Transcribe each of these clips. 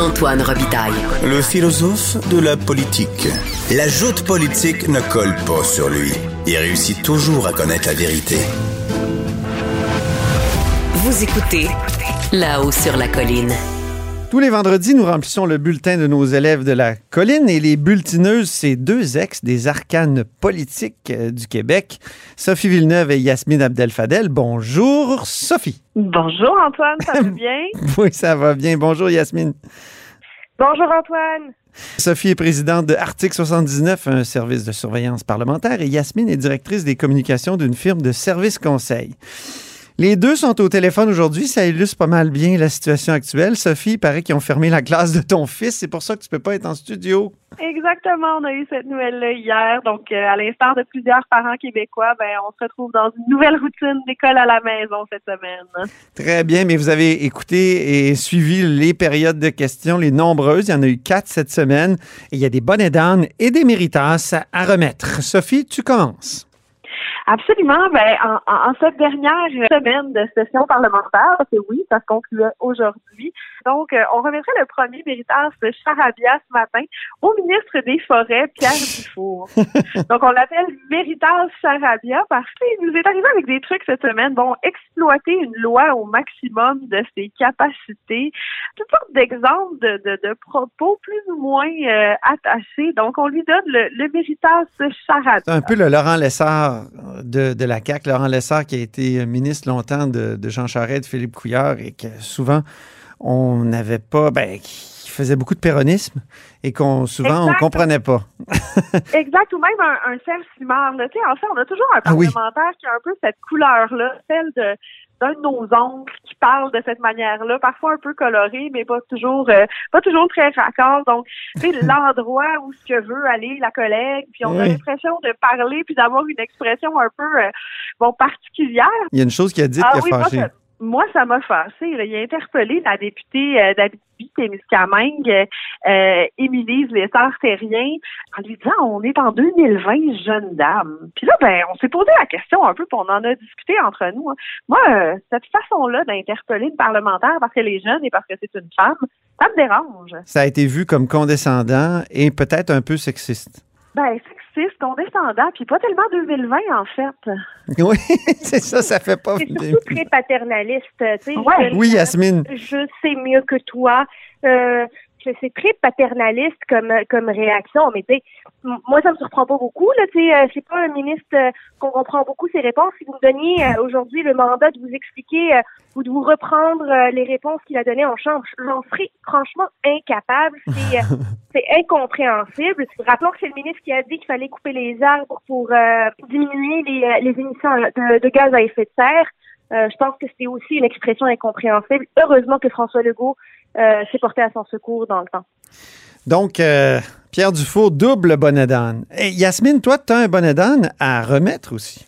Antoine Robitaille. Le philosophe de la politique. La joute politique ne colle pas sur lui. Il réussit toujours à connaître la vérité. Vous écoutez là-haut sur la colline. Tous les vendredis, nous remplissons le bulletin de nos élèves de la colline et les bulletineuses, c'est deux ex des arcanes politiques euh, du Québec, Sophie Villeneuve et Yasmine Abdel-Fadel. Bonjour, Sophie. Bonjour, Antoine, ça va bien? oui, ça va bien. Bonjour, Yasmine. Bonjour, Antoine. Sophie est présidente de Article 79, un service de surveillance parlementaire, et Yasmine est directrice des communications d'une firme de services conseil. Les deux sont au téléphone aujourd'hui. Ça illustre pas mal bien la situation actuelle. Sophie, il paraît qu'ils ont fermé la classe de ton fils. C'est pour ça que tu peux pas être en studio. Exactement. On a eu cette nouvelle-là hier. Donc, euh, à l'instar de plusieurs parents québécois, ben, on se retrouve dans une nouvelle routine d'école à la maison cette semaine. Très bien. Mais vous avez écouté et suivi les périodes de questions, les nombreuses. Il y en a eu quatre cette semaine. Et il y a des bonnets d'âne et des méritas à remettre. Sophie, tu commences. Absolument. Ben, en, en, cette dernière semaine de session parlementaire, c'est oui, ça se concluait aujourd'hui. Donc, euh, on remettrait le premier méritage de Charabia ce matin au ministre des Forêts, Pierre Dufour. Donc, on l'appelle méritage Charabia parce qu'il nous est arrivé avec des trucs cette semaine. Bon, exploiter une loi au maximum de ses capacités. Toutes sortes d'exemples de, de, de, propos plus ou moins euh, attachés. Donc, on lui donne le, le méritage Charabia. C'est un peu le Laurent Lessard de, de, la CAQ, Laurent Lessard qui a été ministre longtemps de, de Jean Charest, de Philippe Couillard et que souvent on n'avait pas, ben, qui faisait beaucoup de péronisme et qu'on souvent on comprenait pas. exact, ou même un, un sel cimard. Tu sais, en fait, on a toujours un parlementaire qui a un peu cette couleur-là, celle de d'un de nos oncles qui parle de cette manière-là, parfois un peu coloré, mais pas toujours euh, pas toujours très raccord. Donc, c'est l'endroit où ce que veut aller la collègue, puis on a l'impression de parler puis d'avoir une expression un peu euh, bon particulière. Il y a une chose qui a dit ah, qui a fâché moi, ça m'a fâché. Il a interpellé la députée euh, d'Abitibi-Témiscamingue, euh, Émilie Lessard-Terrien, en lui disant on est en 2020, jeune dame. Puis là, ben, on s'est posé la question un peu, puis on en a discuté entre nous. Hein. Moi, euh, cette façon-là d'interpeller une parlementaire parce qu'elle est jeune et parce que c'est une femme, ça me dérange. Ça a été vu comme condescendant et peut-être un peu sexiste. Ben, sexiste, condescendant, puis pas tellement 2020, en fait. Oui, c'est ça, ça fait pas... C'est surtout très paternaliste, tu sais. Ouais. Oui, Yasmine. Je sais mieux que toi. Euh, c'est très paternaliste comme comme réaction, mais tu sais, moi ça me surprend pas beaucoup là, tu sais, euh, c'est pas un ministre euh, qu'on comprend beaucoup ses réponses. Si vous me donniez euh, aujourd'hui le mandat de vous expliquer ou de vous reprendre les réponses qu'il a données en chambre, j'en serais franchement incapable. C'est c'est incompréhensible. Rappelons que c'est le ministre qui a dit qu'il fallait couper les arbres pour diminuer les, les émissions de, de, gaz à effet de serre. je pense que c'est aussi une expression incompréhensible. Heureusement que François Legault euh, s'est porté à son secours dans le temps. Donc, euh, Pierre Dufour, double bonnet d'âne. Et Yasmine, toi, tu as un bonnet d'âne à remettre aussi.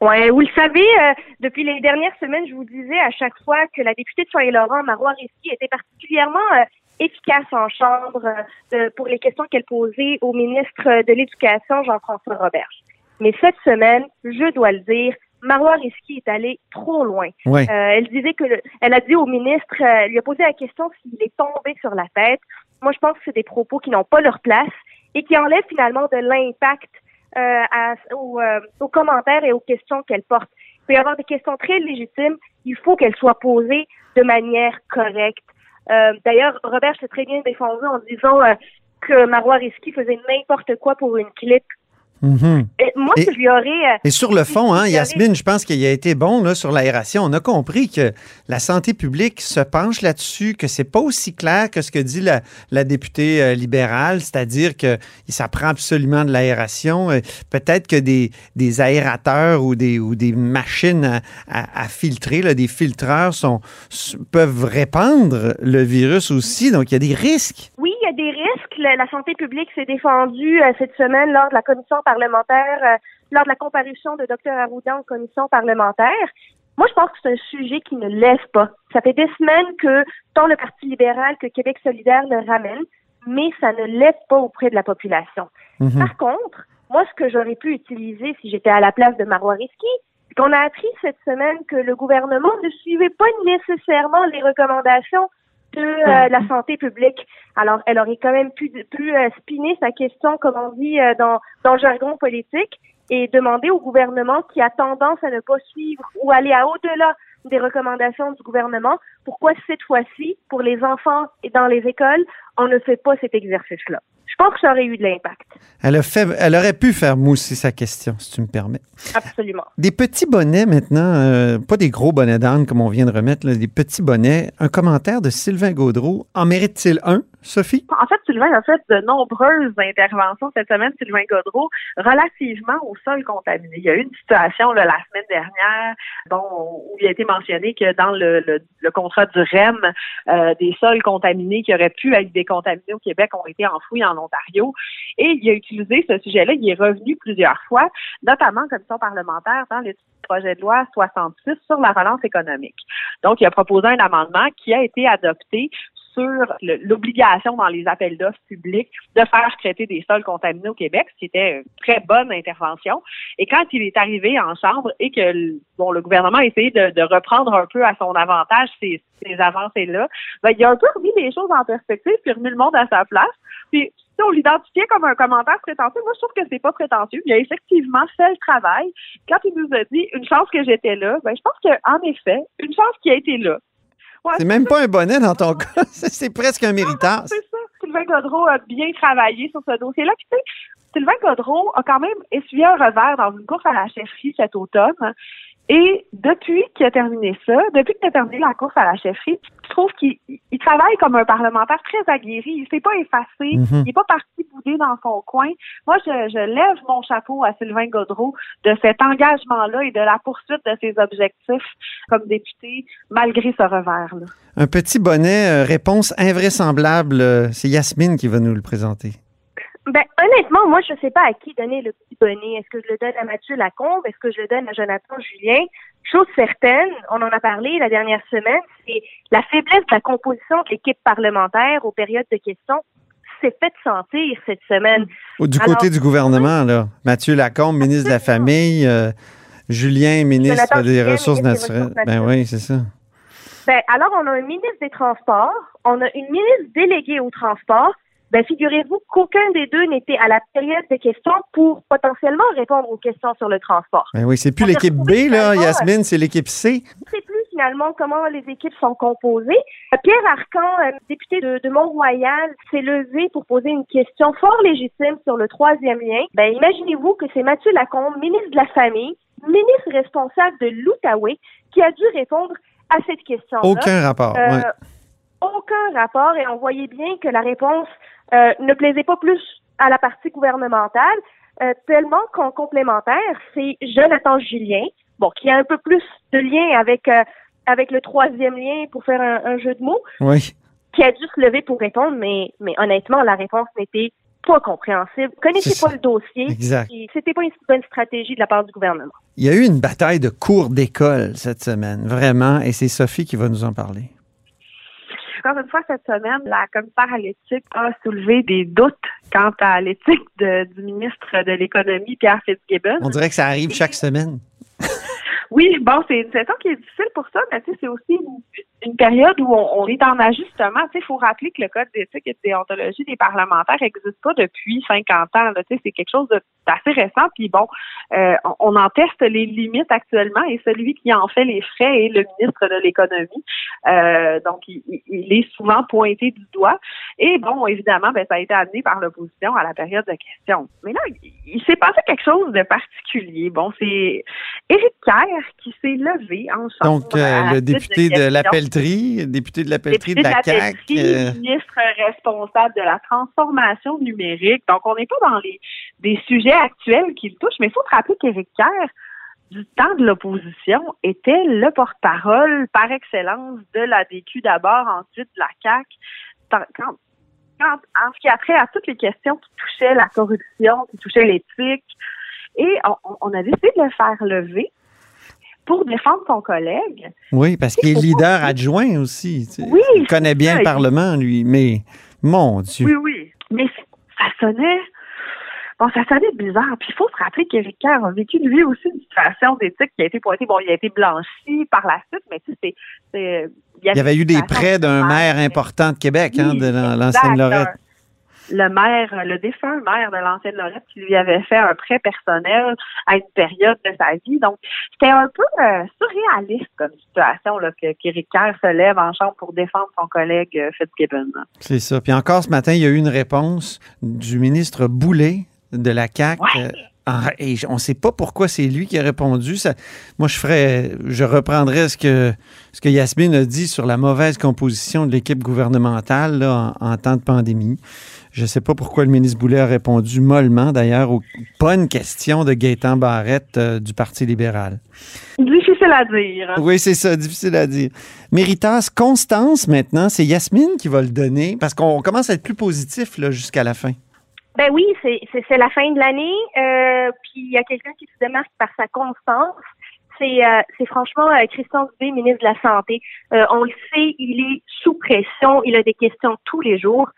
Oui, vous le savez, euh, depuis les dernières semaines, je vous disais à chaque fois que la députée de Soleil-Laurent, Marois Risky, était particulièrement efficace en Chambre pour les questions qu'elle posait au ministre de l'Éducation, Jean-François Roberge. Mais cette semaine, je dois le dire, Marois Risky est allée trop loin. Euh, elle disait que elle a dit au ministre, euh, lui a posé la question s'il est tombé sur la tête. Moi, je pense que c'est des propos qui n'ont pas leur place et qui enlèvent finalement de l'impact euh, aux, aux, commentaires et aux questions qu'elle porte. Il peut y avoir des questions très légitimes. Il faut qu'elles soient posées de manière correcte. D'ailleurs, Robert s'est très bien défendu en disant que Marois Risky faisait n'importe quoi pour une clip Mhm. Et moi, Et- ce que je lui aurais... euh, Et sur le fond, hein, Yasmine, je pense qu'il a été bon là, sur l'aération. On a compris que la santé publique se penche là-dessus, que c'est pas aussi clair que ce que dit la, la députée euh, libérale, c'est-à-dire que ça prend absolument de l'aération. Euh, Peut-être que des, des aérateurs ou des, ou des machines à, à- à filtrer, là, des filtreurs sont, peuvent répandre le virus aussi. Donc, il y a des risques. Oui, il y a des risques. La, la santé publique s'est défendue euh, cette semaine lors de la commission parlementaire, euh, lors de la comparution de Dr Arruda en commission parlementaire. Moi, je pense que c'est un sujet qui ne lève pas. Ça fait des semaines que tant le Parti libéral que Québec solidaire le ramène, mais ça ne lève pas auprès de la population. Mhm. Par contre, moi, ce que j'aurais pu utiliser si j'étais à la place de Marois Risky, c'est qu'on a appris cette semaine que le gouvernement ne suivait pas nécessairement les recommandations de euh, la santé publique. Alors, elle aurait quand même pu, pu euh, spinner sa question, comme on dit euh, dans, dans le jargon politique, et demander au gouvernement qui a tendance à ne pas suivre ou aller à au-delà des recommandations du gouvernement, pourquoi cette fois-ci, pour les enfants et dans les écoles, on ne fait pas cet exercice-là? Je pense que ça aurait eu de l'impact. Elle, a fait, elle aurait pu faire mousser sa question, si tu me permets. Absolument. Des petits bonnets maintenant, euh, pas des gros bonnets d'âne comme on vient de remettre, là, des petits bonnets. Un commentaire de Sylvain Gaudreau. En mérite-t-il un, Sophie? En fait, Sylvain a fait de nombreuses interventions cette semaine, Sylvain Godreau, relativement au sol contaminé. Il y a eu une situation là, la semaine dernière bon, où il a été mentionné que dans le, le, le contrat du REM, euh, des sols contaminés qui auraient pu être décontaminés au Québec ont été enfouis en Ontario. Et il a utilisé ce sujet-là, il est revenu plusieurs fois, notamment en commission parlementaire dans le projet de loi 66 sur la relance économique. Donc, il a proposé un amendement qui a été adopté sur l'obligation dans les appels d'offres publics de faire traiter des sols contaminés au Québec, ce qui était une très bonne intervention. Et quand il est arrivé en Chambre et que bon, le gouvernement a essayé de, reprendre un peu à son avantage ces, avancées-là, ben, il a un peu remis les choses en perspective puis remis le monde à sa place. Puis on l'identifiait comme un commentaire prétentieux, moi je trouve que c'est pas prétentieux. Il a effectivement fait le travail. Quand il nous a dit une chance que j'étais là, ben je pense qu'en effet, une chance qui a été là. Ouais, C'est même pas un bonnet dans ton cas. C'est presque un méritage. c'est ça. Sylvain Godreau a bien travaillé sur ce dossier-là. Puis, tu sais, Sylvain Godreau a quand même essuyé un revers dans une course à la chefferie cet automne. Et depuis qu'il a terminé ça, depuis qu'il a terminé la course à la chefferie, je trouve qu'il il travaille comme un parlementaire très aguerri. Il s'est pas effacé. Mhm. Il n'est pas parti bouder dans son coin. Moi, je, je lève mon chapeau à Sylvain Godreau de cet engagement-là et de la poursuite de ses objectifs comme député, malgré ce revers-là. Un petit bonnet, euh, réponse invraisemblable. euh, C'est Yasmine qui va nous le présenter. Ben, honnêtement, moi, je sais pas à qui donner le petit bonnet. Est-ce que je le donne à Mathieu Lacombe? Est-ce que je le donne à Jonathan Julien? Chose certaine, on en a parlé la dernière semaine, c'est la faiblesse de la composition de l'équipe parlementaire aux périodes de questions s'est fait sentir cette semaine. Du Alors, côté du gouvernement, là. Mathieu Lacombe, ministre de la. Famille. euh, Julien, ministre Jonathan des Julien, Ressources ministre des naturelles. Ressources Ben naturelles. oui, c'est ça. Ben, alors, on a un ministre des Transports, on a une ministre déléguée au transport. Ben, figurez-vous qu'aucun des deux n'était à la période de questions pour potentiellement répondre aux questions sur le transport. Ben oui, c'est plus l'équipe B, là, Yasmine, c'est l'équipe C. ne sais plus finalement comment les équipes sont composées. Euh, Pierre Arcan, euh, député de, de Mont-Royal, s'est levé pour poser une question fort légitime sur le troisième lien. Ben, imaginez-vous que c'est Mathieu Lacombe, ministre de la Famille, ministre responsable de l'Outaouais, qui a dû répondre à cette question. Aucun rapport. Euh, ouais. Aucun rapport et on voyait bien que la réponse euh, ne plaisait pas plus à la partie gouvernementale, euh, tellement qu'en complémentaire, c'est Jonathan Julien, bon, qui a un peu plus de lien avec euh, avec le troisième lien pour faire un, un jeu de mots, Oui. qui a dû se lever pour répondre, mais mais honnêtement, la réponse n'était pas compréhensible. Connaissez pas ça. le dossier. Exact. C'était pas une bonne stratégie de la part du gouvernement. Il y a eu une bataille de cours d'école cette semaine, vraiment, et c'est Sophie qui va nous en parler. Encore une fois, cette semaine, la commissaire à l'éthique a soulevé des doutes quant à l'éthique du ministre de l'Économie, Pierre Fitzgibbon. On dirait que ça arrive chaque semaine. Oui, bon, c'est une situation qui est difficile pour ça, mais c'est aussi une, période où on, est en ajustement. Il faut rappeler que le code d'éthique et de déontologie des parlementaires n'existe pas depuis 50 ans. C'est quelque chose d'assez récent. Puis bon, euh, on, en teste les limites actuellement et celui qui en fait les frais est le ministre de l'économie. Euh, donc, il, est souvent pointé du doigt. Et bon, évidemment, ben, ça a été amené par l'opposition à la période de questions. Mais là, il, il s'est passé quelque chose de particulier. Bon, c'est Éric Kerr qui s'est levé en chambre. Donc, euh, le député de la pelleterie, député de la pelleterie de la CAQ. Euh, ministre responsable de la transformation numérique. Donc, on n'est pas dans les des sujets actuels qui le touchent, mais il faut se rappeler qu'Éric Kerr, du temps de l'opposition, était le porte-parole par excellence de la DQ d'abord, ensuite de la CAQ. Tant- Quand, quand, en ce qui a trait à toutes les questions qui touchaient la corruption, qui touchaient l'éthique, et on a décidé de le faire lever pour défendre son collègue. oui, parce qu'il est pas leader adjoint aussi. tu sais. Oui, il connaît bien ça, le Parlement, lui. Mais, mon Dieu. Oui, oui. Mais ça sonnait. Bon, ça sonnait bizarre. Puis il faut se rappeler qu'Éric Kerr a vécu lui aussi une situation d'éthique qui a été pointée. Bon, il a été blanchi par la suite, mais tu sais, c'est-. Il y avait eu des prêts d'un maire important de Québec, hein, de l'ancienne Lorette. Le maire, le défunt maire de l'ancienne Lorette qui lui avait fait un prêt personnel à une période de sa vie. Donc, c'était un peu euh, surréaliste comme situation là, que qu'Éric Kerr se lève en chambre pour défendre son collègue euh, Fitzgibbon. C'est ça. Puis encore ce matin, il y a eu une réponse du ministre Boulay de la CAQ. Ouais. En- et on ne sait pas pourquoi c'est lui qui a répondu. Ça, moi, je ferais, je reprendrais ce que, ce que Yasmine a dit sur la mauvaise composition de l'équipe gouvernementale là, en, en temps de pandémie. Je ne sais pas pourquoi le ministre Boulay a répondu mollement, d'ailleurs, aux bonnes questions de Gaétan Barrette euh, du Parti libéral. Difficile à dire. hein. Oui, c'est ça, difficile à dire. Méritas, Constance, maintenant, c'est Yasmine qui va le donner parce qu'on commence à être plus positif jusqu'à la fin. Ben oui, c'est la fin de l'année. Euh, puis il y a quelqu'un qui se démarque par sa constance. C'est euh, franchement euh, Christian Dubé, ministre de la Santé. Euh, on le sait, il est sous pression. Il a des questions tous les jours.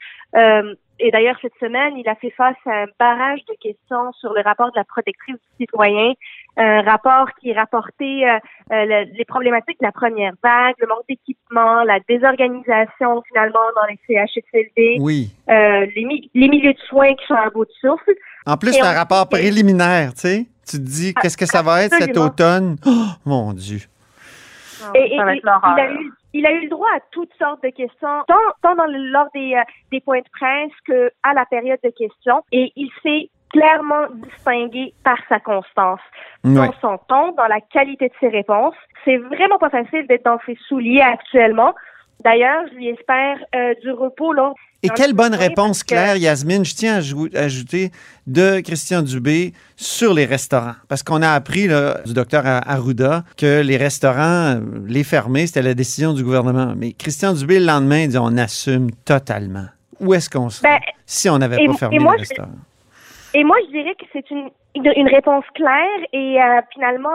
Et d'ailleurs, cette semaine, il a fait face à un barrage de questions sur le rapport de la protectrice du citoyen, un rapport qui rapportait euh, euh, le- les problématiques de la première vague, le manque d'équipement, la désorganisation finalement dans les CHSLD, Oui. euh, les, mi- les milieux de soins qui sont à bout de souffle. En plus, c'est un rapport préliminaire, tu sais. Tu te dis, qu'est-ce que ça va être cet automne? Oh, mon Dieu. Et, et- Ça va et- être il, a l'horreur. eu, il a eu le droit à toutes sortes de questions, tant, tant dans le- lors des, euh, des points de presse que à la période de questions. Et il s'est clairement distingué par sa constance, Ouais. dans son ton, dans la qualité de ses réponses. C'est vraiment pas facile d'être dans ses souliers actuellement. D'ailleurs, je lui espère euh, du repos là. Et quelle le bonne réponse que- claire, Yasmine, je tiens à jou- à ajouter, de Christian Dubé sur les restaurants. Parce qu'on a appris là, du docteur Arruda que les restaurants, euh, les fermer, c'était la décision du gouvernement. Mais Christian Dubé, le lendemain, il dit on assume totalement. Où est-ce qu'on serait Ben, si on n'avait pas fermé moi, les je- restaurants? Et moi, je dirais que c'est une, une, une réponse claire et euh, finalement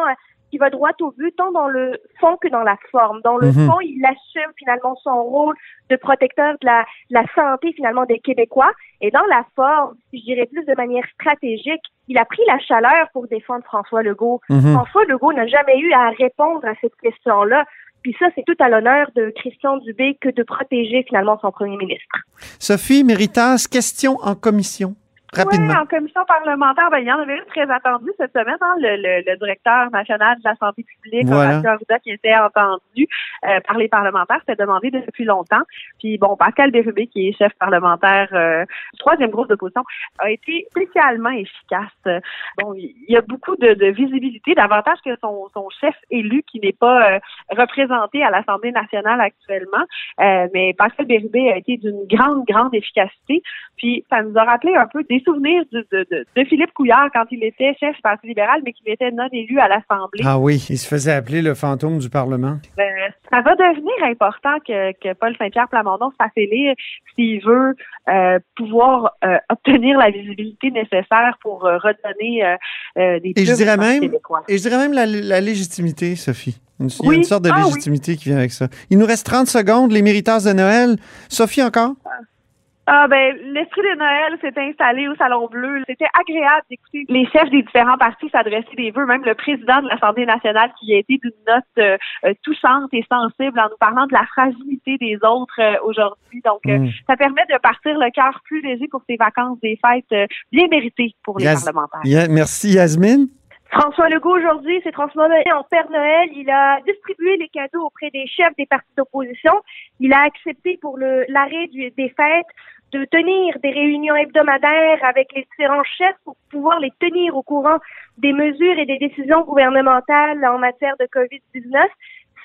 qui va droit au but, tant dans le fond que dans la forme. Dans le Mhm. fond, il assume finalement son rôle de protecteur de la, de la santé finalement des Québécois. Et dans la forme, je dirais plus de manière stratégique, il a pris la chaleur pour défendre François Legault. Mhm. François Legault n'a jamais eu à répondre à cette question-là. Puis ça, c'est tout à l'honneur de Christian Dubé que de protéger finalement son premier ministre. Sophie Méritas, question en commission. Rapidement. Oui, en commission parlementaire, ben, il y en avait une très attendue cette semaine, hein, le, le, le directeur national de la santé publique, Voilà. Arruda, qui était entendu euh, par les parlementaires, c'était demandé depuis longtemps. Puis bon, Pascal Bérubé, qui est chef parlementaire euh, du troisième groupe d'opposition, a été spécialement efficace. Bon, il y a beaucoup de, de visibilité, davantage que son, son chef élu qui n'est pas euh, représenté à l'Assemblée nationale actuellement. Euh, mais Pascal Bérubé a été d'une grande, grande efficacité. Puis ça nous a rappelé un peu des souvenirs de, de, de, de Philippe Couillard quand il était chef du Parti libéral, mais qu'il était non élu à l'Assemblée. Ah oui, il se faisait appeler le fantôme du Parlement. Euh, ça va devenir important que, que Paul Saint-Pierre Plamondon se fasse élire s'il veut euh, pouvoir euh, obtenir la visibilité nécessaire pour euh, redonner des Et je dirais même, québécois. et je dirais même la, la légitimité, Sophie. Une- Il y a Oui. une sorte de Ah oui. légitimité qui vient avec ça. Il nous reste 30 secondes, les mériteurs de Noël. Sophie, encore? Ah ben l'esprit de Noël s'est installé au Salon Bleu. C'était agréable d'écouter les chefs des différents partis s'adresser des vœux, même le président de l'Assemblée nationale qui a été d'une note euh, euh, touchante et sensible en nous parlant de la fragilité des autres euh, aujourd'hui. Donc Mm. ça permet de partir le cœur plus léger pour ces vacances des fêtes bien méritées pour les parlementaires. Ya- merci Yasmine. François Legault, aujourd'hui, s'est transformé en Père Noël. Il a distribué les cadeaux auprès des chefs des partis d'opposition. Il a accepté pour le l'arrêt des fêtes de tenir des réunions hebdomadaires avec les différents chefs pour pouvoir les tenir au courant des mesures et des décisions gouvernementales en matière de COVID-19.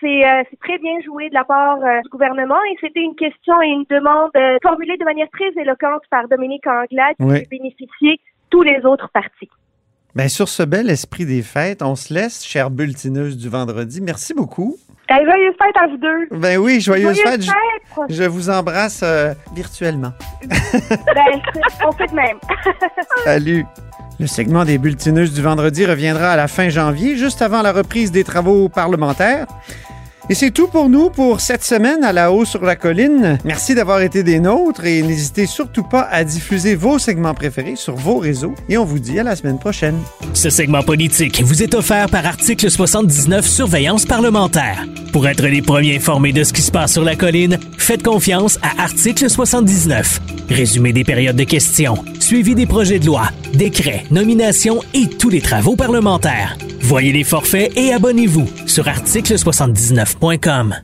C'est euh, c'est très bien joué de la part euh, du gouvernement et c'était une question et une demande euh, formulée de manière très éloquente par Dominique Anglade qui Oui. fait bénéficier tous les autres partis. Ben, sur ce bel esprit des fêtes, on se laisse, chère bulletineuse du vendredi. Merci beaucoup. Eh, joyeuses fêtes à vous deux! Ben oui, joyeuses Joyeuses fêtes. Je, fêtes! je vous embrasse euh, virtuellement. Ben, on fait de même. Salut. Le segment des bulletineuses du vendredi reviendra à la fin janvier, juste avant la reprise des travaux parlementaires. Et c'est tout pour nous pour cette semaine à la haut sur la colline. Merci d'avoir été des nôtres et n'hésitez surtout pas à diffuser vos segments préférés sur vos réseaux. Et on vous dit à la semaine prochaine. Ce segment politique vous est offert par Article 79 Surveillance parlementaire. Pour être les premiers informés de ce qui se passe sur la colline, faites confiance à Article 79. Résumé des périodes de questions, suivi des projets de loi, décrets, nominations et tous les travaux parlementaires. Voyez les forfaits et abonnez-vous sur article79.com.